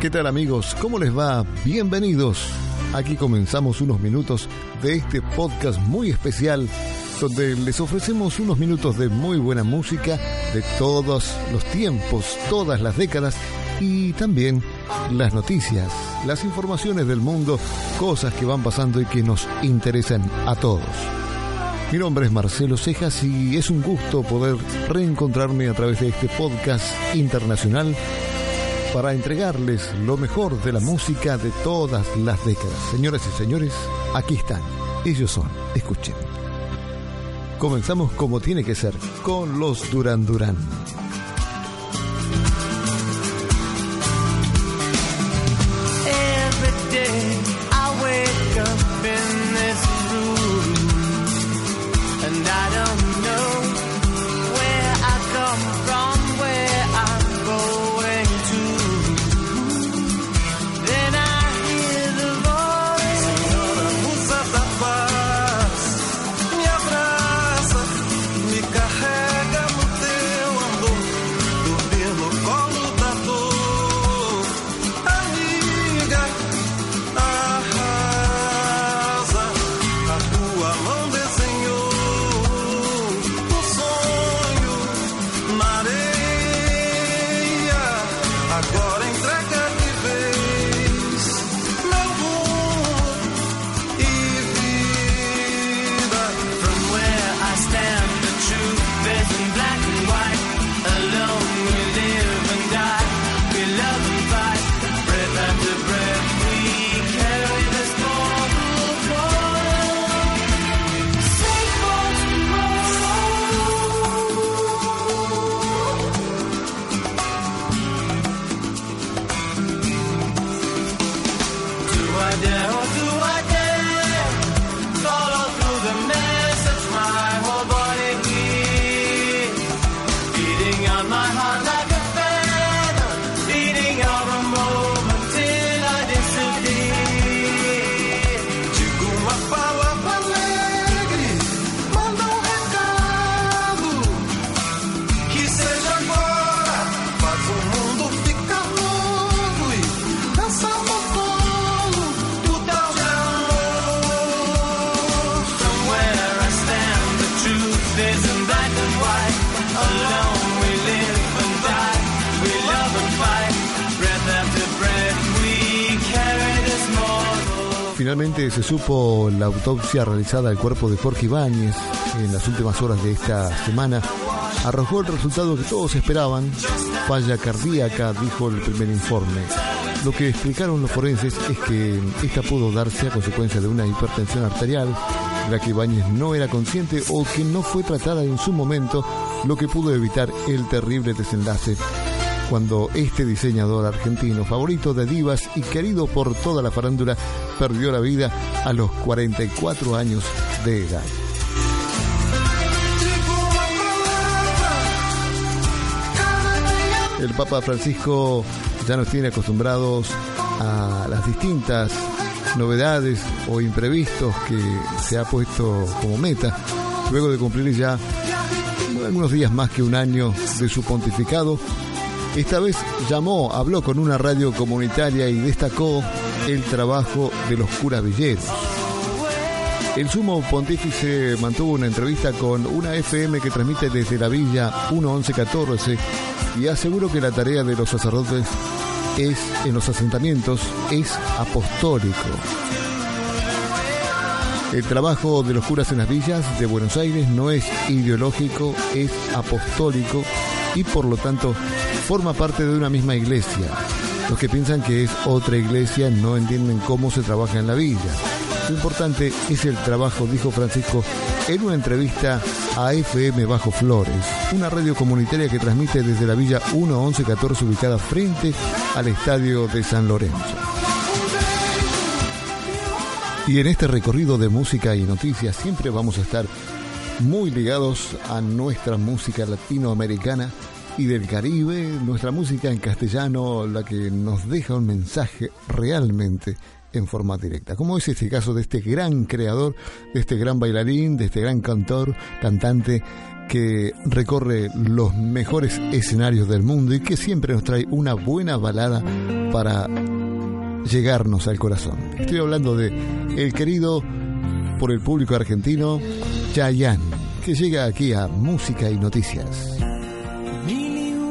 ¿Qué tal amigos? ¿Cómo les va? Bienvenidos. Aquí comenzamos unos minutos de este podcast muy especial donde les ofrecemos unos minutos de muy buena música de todos los tiempos, todas las décadas y también las noticias, las informaciones del mundo, cosas que van pasando y que nos interesan a todos. Mi nombre es Marcelo Cejas y es un gusto poder reencontrarme a través de este podcast internacional para entregarles lo mejor de la música de todas las décadas. Señoras y señores, aquí están. Ellos son. Escuchen. Comenzamos como tiene que ser, con los Duran Duran. On my heart Finalmente se supo la autopsia realizada al cuerpo de Jorge Ibáñez en las últimas horas de esta semana. Arrojó el resultado que todos esperaban, falla cardíaca, dijo el primer informe. Lo que explicaron los forenses es que esta pudo darse a consecuencia de una hipertensión arterial, la que Ibáñez no era consciente o que no fue tratada en su momento, lo que pudo evitar el terrible desenlace cuando este diseñador argentino, favorito de divas y querido por toda la farándula, perdió la vida a los 44 años de edad. El Papa Francisco ya nos tiene acostumbrados a las distintas novedades o imprevistos que se ha puesto como meta, luego de cumplir ya algunos días más que un año de su pontificado. Esta vez llamó, habló con una radio comunitaria y destacó el trabajo de los curas villeros. El sumo pontífice mantuvo una entrevista con una FM que transmite desde la villa 1114 y aseguró que la tarea de los sacerdotes es en los asentamientos es apostólico. El trabajo de los curas en las villas de Buenos Aires no es ideológico, es apostólico y por lo tanto forma parte de una misma iglesia. Los que piensan que es otra iglesia no entienden cómo se trabaja en la villa. Lo importante es el trabajo, dijo Francisco, en una entrevista a FM Bajo Flores, una radio comunitaria que transmite desde la Villa 1114 ubicada frente al Estadio de San Lorenzo. Y en este recorrido de música y noticias siempre vamos a estar muy ligados a nuestra música latinoamericana y del Caribe, nuestra música en castellano, la que nos deja un mensaje realmente en forma directa, como es este caso de este gran creador, de este gran bailarín, de este gran cantor, cantante que recorre los mejores escenarios del mundo y que siempre nos trae una buena balada para llegarnos al corazón. Estoy hablando de el querido por el público argentino Chayanne, que llega aquí a Música y Noticias.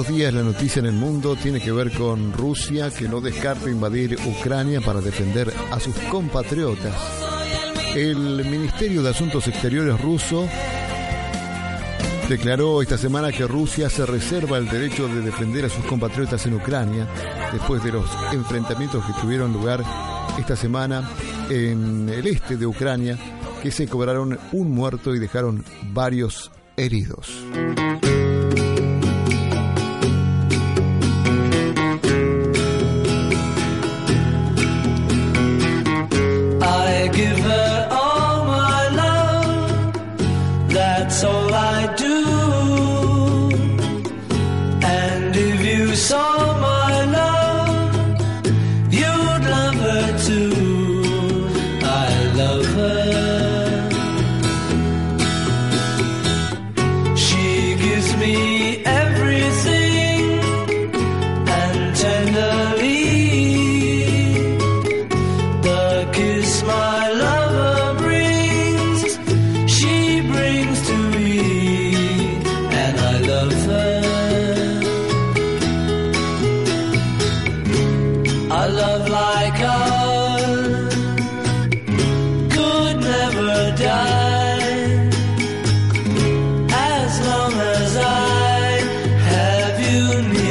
Estos días la noticia en el mundo tiene que ver con Rusia que no descarta invadir Ucrania para defender a sus compatriotas. El Ministerio de Asuntos Exteriores ruso declaró esta semana que Rusia se reserva el derecho de defender a sus compatriotas en Ucrania después de los enfrentamientos que tuvieron lugar esta semana en el este de Ucrania que se cobraron un muerto y dejaron varios heridos. give up. you.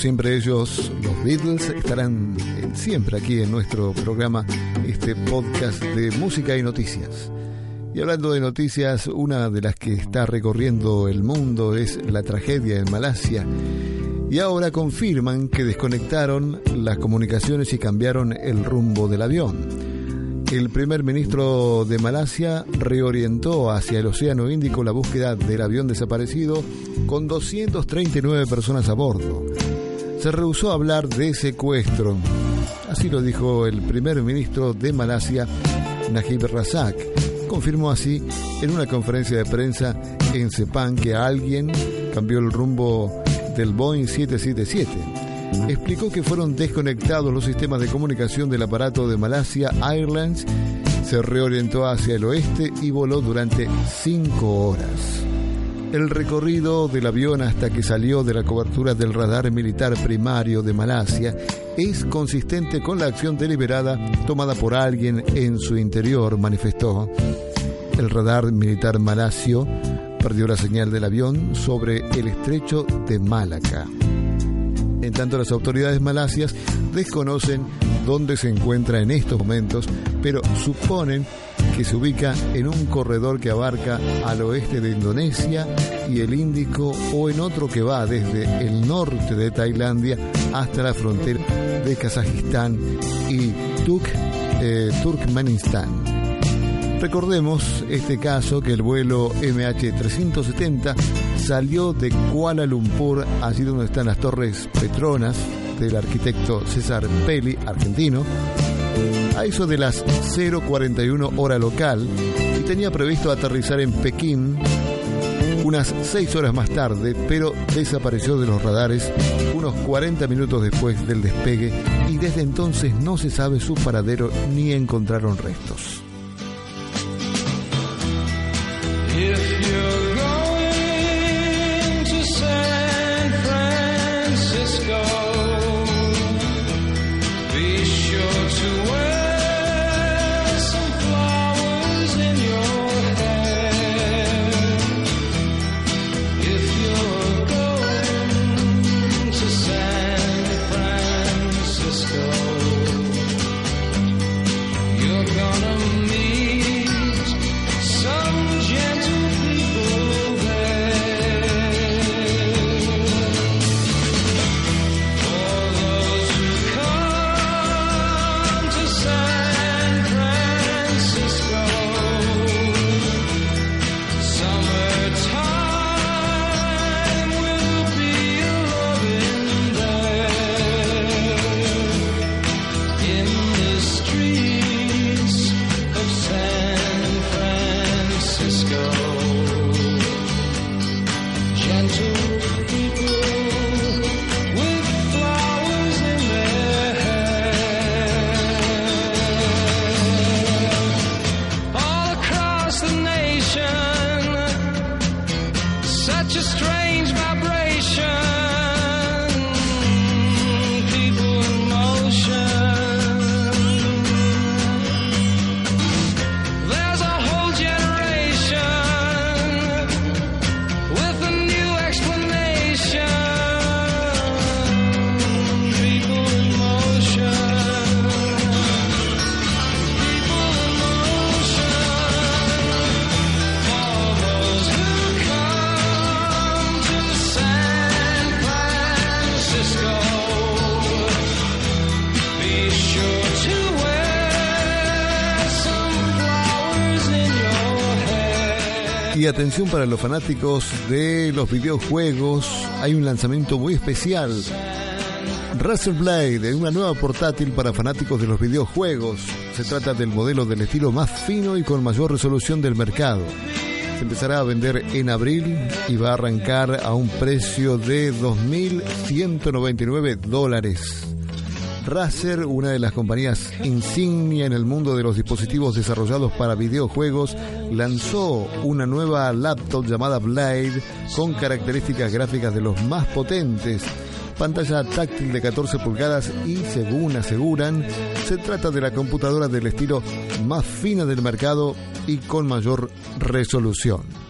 Siempre ellos, los Beatles, estarán eh, siempre aquí en nuestro programa, este podcast de música y noticias. Y hablando de noticias, una de las que está recorriendo el mundo es la tragedia en Malasia. Y ahora confirman que desconectaron las comunicaciones y cambiaron el rumbo del avión. el primer ministro de Malasia reorientó hacia el Océano Índico la búsqueda del avión desaparecido con 239 personas a bordo. Se rehusó a hablar de secuestro. Así lo dijo el primer ministro de Malasia, Najib Razak. Confirmó así en una conferencia de prensa en Sepang que alguien cambió el rumbo del Boeing 777 explicó que fueron desconectados los sistemas de comunicación del aparato de Malasia Airlines, se reorientó hacia el oeste y voló durante cinco horas. El recorrido del avión hasta que salió de la cobertura del radar militar primario de Malasia es consistente con la acción deliberada tomada por alguien en su interior, manifestó. El radar militar malasio perdió la señal del avión sobre el estrecho de Malaca. En tanto, las autoridades malasias desconocen dónde se encuentra en estos momentos, pero suponen que se ubica en un corredor que abarca al oeste de Indonesia y el Índico o en otro que va desde el norte de Tailandia hasta la frontera de Kazajistán y eh, Turkmenistán. Recordemos este caso que el vuelo MH370 salió de Kuala Lumpur, allí donde están las torres Petronas del arquitecto César Peli, argentino, a eso de las 041 hora local y tenía previsto aterrizar en Pekín unas 6 horas más tarde, pero desapareció de los radares unos 40 minutos después del despegue y desde entonces no se sabe su paradero ni encontraron restos. Atención para los fanáticos de los videojuegos, hay un lanzamiento muy especial. Razer Blade, una nueva portátil para fanáticos de los videojuegos. Se trata del modelo del estilo más fino y con mayor resolución del mercado. Se empezará a vender en abril y va a arrancar a un precio de 2.199 dólares. Razer, una de las compañías insignia en el mundo de los dispositivos desarrollados para videojuegos, lanzó una nueva laptop llamada Blade con características gráficas de los más potentes. Pantalla táctil de 14 pulgadas y, según aseguran, se trata de la computadora del estilo más fina del mercado y con mayor resolución.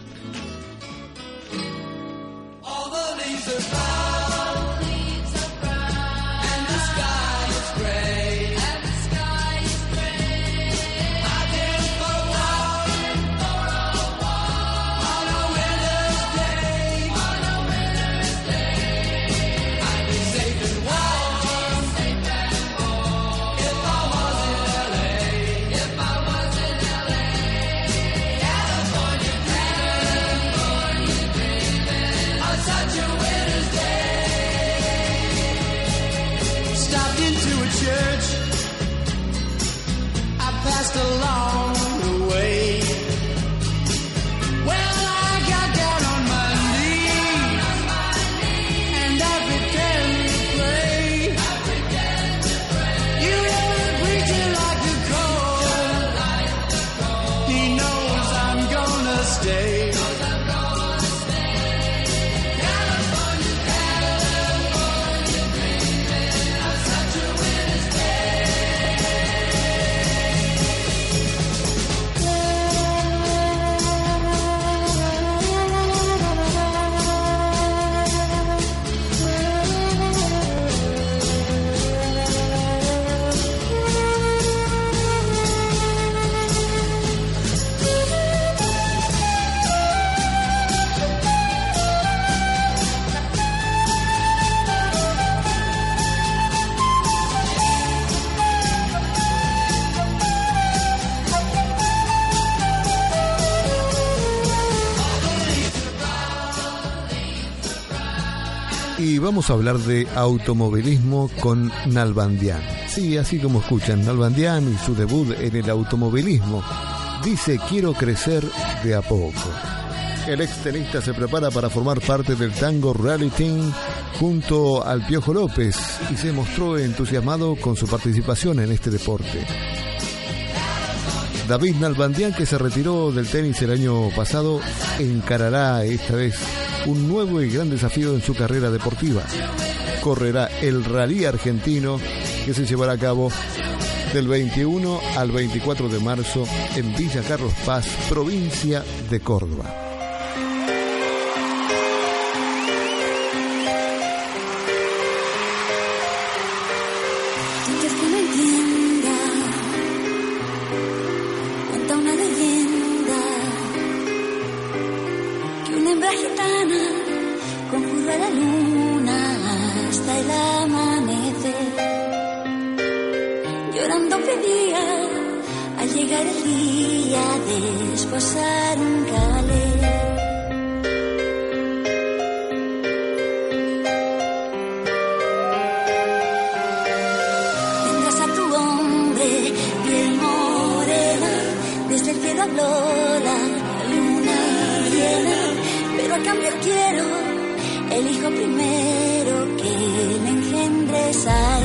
Vamos a hablar de automovilismo con Nalbandian. Sí, así como escuchan, Nalbandian y su debut en el automovilismo. Dice, quiero crecer de a poco. El ex tenista se prepara para formar parte del Tango Rally Team junto al Piojo López y se mostró entusiasmado con su participación en este deporte. David Nalbandian, que se retiró del tenis el año pasado, encarará esta vez un nuevo y gran desafío en su carrera deportiva. Correrá el Rally Argentino que se llevará a cabo del 21 al 24 de marzo en Villa Carlos Paz, provincia de Córdoba. Quiero el hijo primero que le engendres a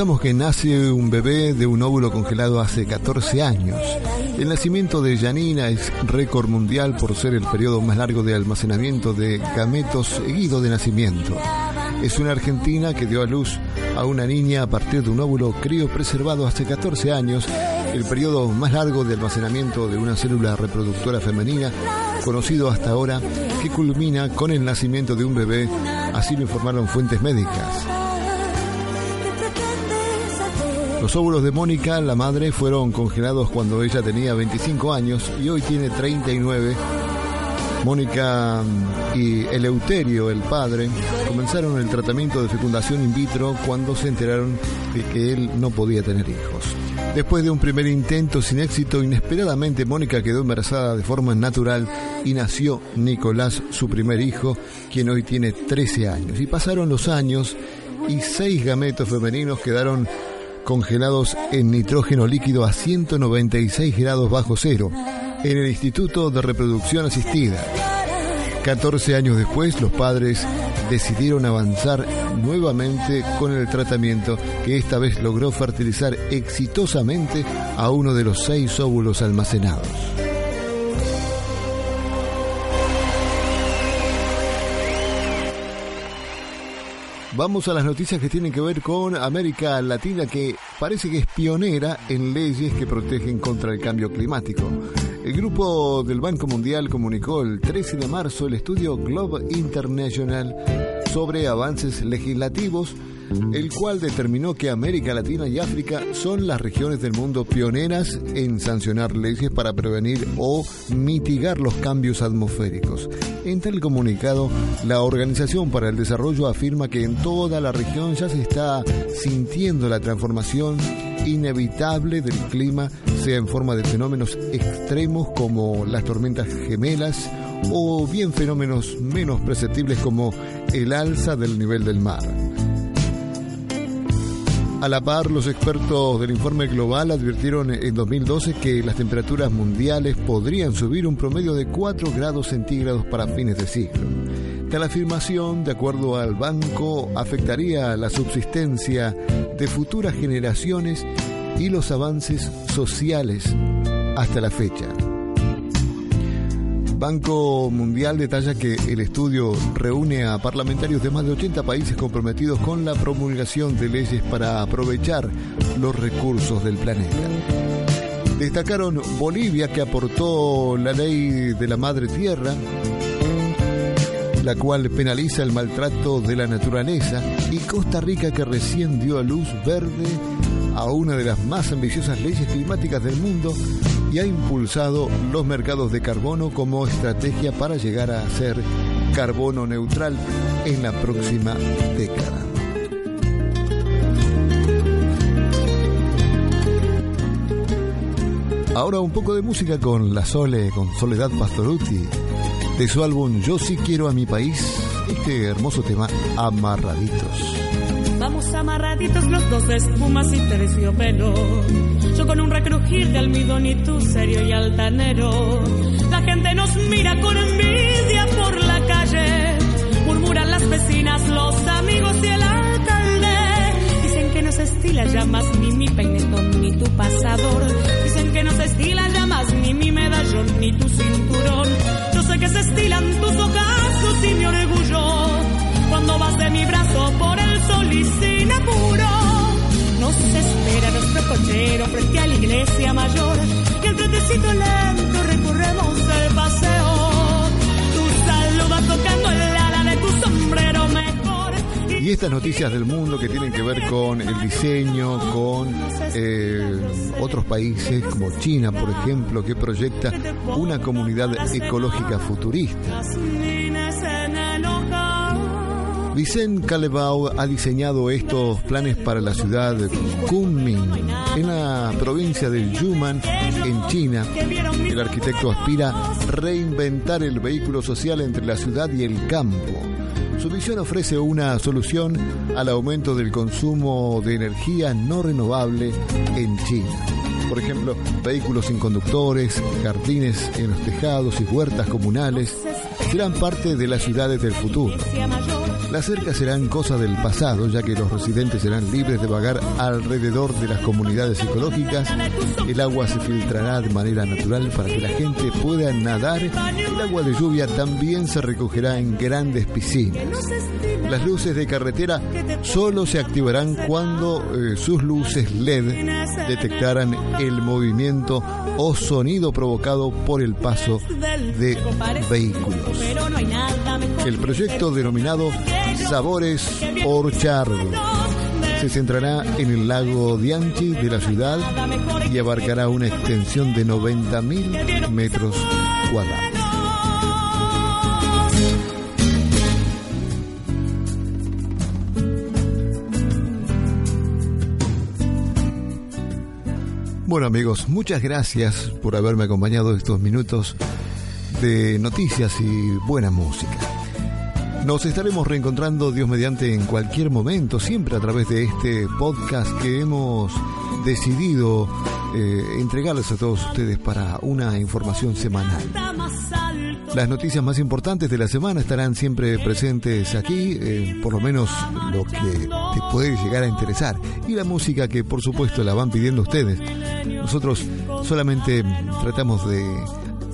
contamos que nace un bebé de un óvulo congelado hace 14 años. El nacimiento de Janina es récord mundial por ser el periodo más largo de almacenamiento de gametos seguido de nacimiento. Es una argentina que dio a luz a una niña a partir de un óvulo criopreservado hace 14 años, el periodo más largo de almacenamiento de una célula reproductora femenina, conocido hasta ahora, que culmina con el nacimiento de un bebé, así lo informaron fuentes médicas. Los óvulos de Mónica, la madre, fueron congelados cuando ella tenía 25 años y hoy tiene 39. Mónica mm, y Eleuterio, el padre, comenzaron el tratamiento de fecundación in vitro cuando se enteraron de que él no podía tener hijos. Después de un primer intento sin éxito, inesperadamente Mónica quedó embarazada de forma natural y nació Nicolás, su primer hijo, quien hoy tiene 13 años. Y pasaron los años y seis gametos femeninos quedaron congelados en nitrógeno líquido a 196 grados bajo cero en el Instituto de Reproducción Asistida. 14 años después, los padres decidieron avanzar nuevamente con el tratamiento que esta vez logró fertilizar exitosamente a uno de los seis óvulos almacenados. Vamos a las noticias que tienen que ver con América Latina que parece que es pionera en leyes que protegen contra el cambio climático. El grupo del Banco Mundial comunicó el 13 de marzo el estudio Globe International sobre avances legislativos el cual determinó que América Latina y África son las regiones del mundo pioneras en sancionar leyes para prevenir o mitigar los cambios atmosféricos. En tal comunicado, la Organización para el Desarrollo afirma que en toda la región ya se está sintiendo la transformación inevitable del clima, sea en forma de fenómenos extremos como las tormentas gemelas o bien fenómenos menos perceptibles como el alza del nivel del mar. A la par, los expertos del informe global advirtieron en 2012 que las temperaturas mundiales podrían subir un promedio de 4 grados centígrados para fines de siglo. Tal afirmación, de acuerdo al banco, afectaría la subsistencia de futuras generaciones y los avances sociales hasta la fecha. Banco Mundial detalla que el estudio reúne a parlamentarios de más de 80 países comprometidos con la promulgación de leyes para aprovechar los recursos del planeta. Destacaron Bolivia que aportó la ley de la madre tierra, la cual penaliza el maltrato de la naturaleza, y Costa Rica que recién dio a luz verde a una de las más ambiciosas leyes climáticas del mundo y ha impulsado los mercados de carbono como estrategia para llegar a ser carbono neutral en la próxima década. Ahora un poco de música con La Sole, con Soledad Pastoruti, de su álbum Yo sí quiero a mi país, este hermoso tema Amarraditos. Vamos amarraditos los dos de espumas y terciopelo. Yo con un recrujir de almidón y tú serio y altanero. La gente nos mira con envidia por la calle. Murmuran las vecinas, los amigos y el alcalde. Dicen que no se estila ya más ni mi peinetón ni tu pasador. Dicen que no se estila ya más ni mi medallón ni tu cinturón. Yo sé que se estilan tus ocasos y mi orgullo cuando vas de mi brazo por el sol y sin apuro. Nos espera nuestro cochero frente a la iglesia mayor y el tretecito lento recorremos el paseo. Tu saludas tocando el ala de tu sombrero mejor. Y estas noticias del mundo que tienen que ver con el diseño, con eh, otros países como China, por ejemplo, que proyecta una comunidad ecológica futurista. Vicente Calebau ha diseñado estos planes para la ciudad de Kunming, en la provincia de Yunnan, en China. El arquitecto aspira a reinventar el vehículo social entre la ciudad y el campo. Su visión ofrece una solución al aumento del consumo de energía no renovable en China. Por ejemplo, vehículos sin conductores, jardines en los tejados y huertas comunales serán parte de las ciudades del futuro. Las cercas serán cosa del pasado, ya que los residentes serán libres de vagar alrededor de las comunidades ecológicas. El agua se filtrará de manera natural para que la gente pueda nadar. El agua de lluvia también se recogerá en grandes piscinas. Las luces de carretera solo se activarán cuando eh, sus luces LED detectaran el movimiento o sonido provocado por el paso de vehículos. El proyecto denominado Sabores Orchard se centrará en el lago Dianchi de la ciudad y abarcará una extensión de 90.000 metros cuadrados. Bueno amigos, muchas gracias por haberme acompañado estos minutos de noticias y buena música. Nos estaremos reencontrando Dios mediante en cualquier momento, siempre a través de este podcast que hemos decidido eh, entregarles a todos ustedes para una información semanal. Las noticias más importantes de la semana estarán siempre presentes aquí, eh, por lo menos lo que te puede llegar a interesar. Y la música que por supuesto la van pidiendo ustedes. Nosotros solamente tratamos de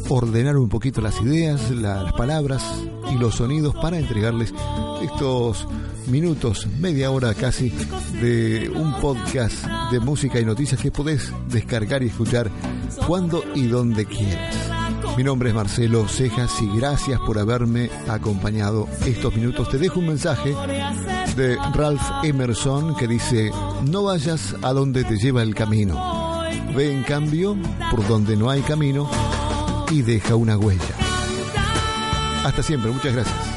ordenar un poquito las ideas, la- las palabras y los sonidos para entregarles estos minutos, media hora casi, de un podcast de música y noticias que podés descargar y escuchar cuando y donde quieras. Mi nombre es Marcelo Cejas y gracias por haberme acompañado estos minutos. Te dejo un mensaje de Ralph Emerson que dice, no vayas a donde te lleva el camino, ve en cambio por donde no hay camino y deja una huella. Hasta siempre, muchas gracias.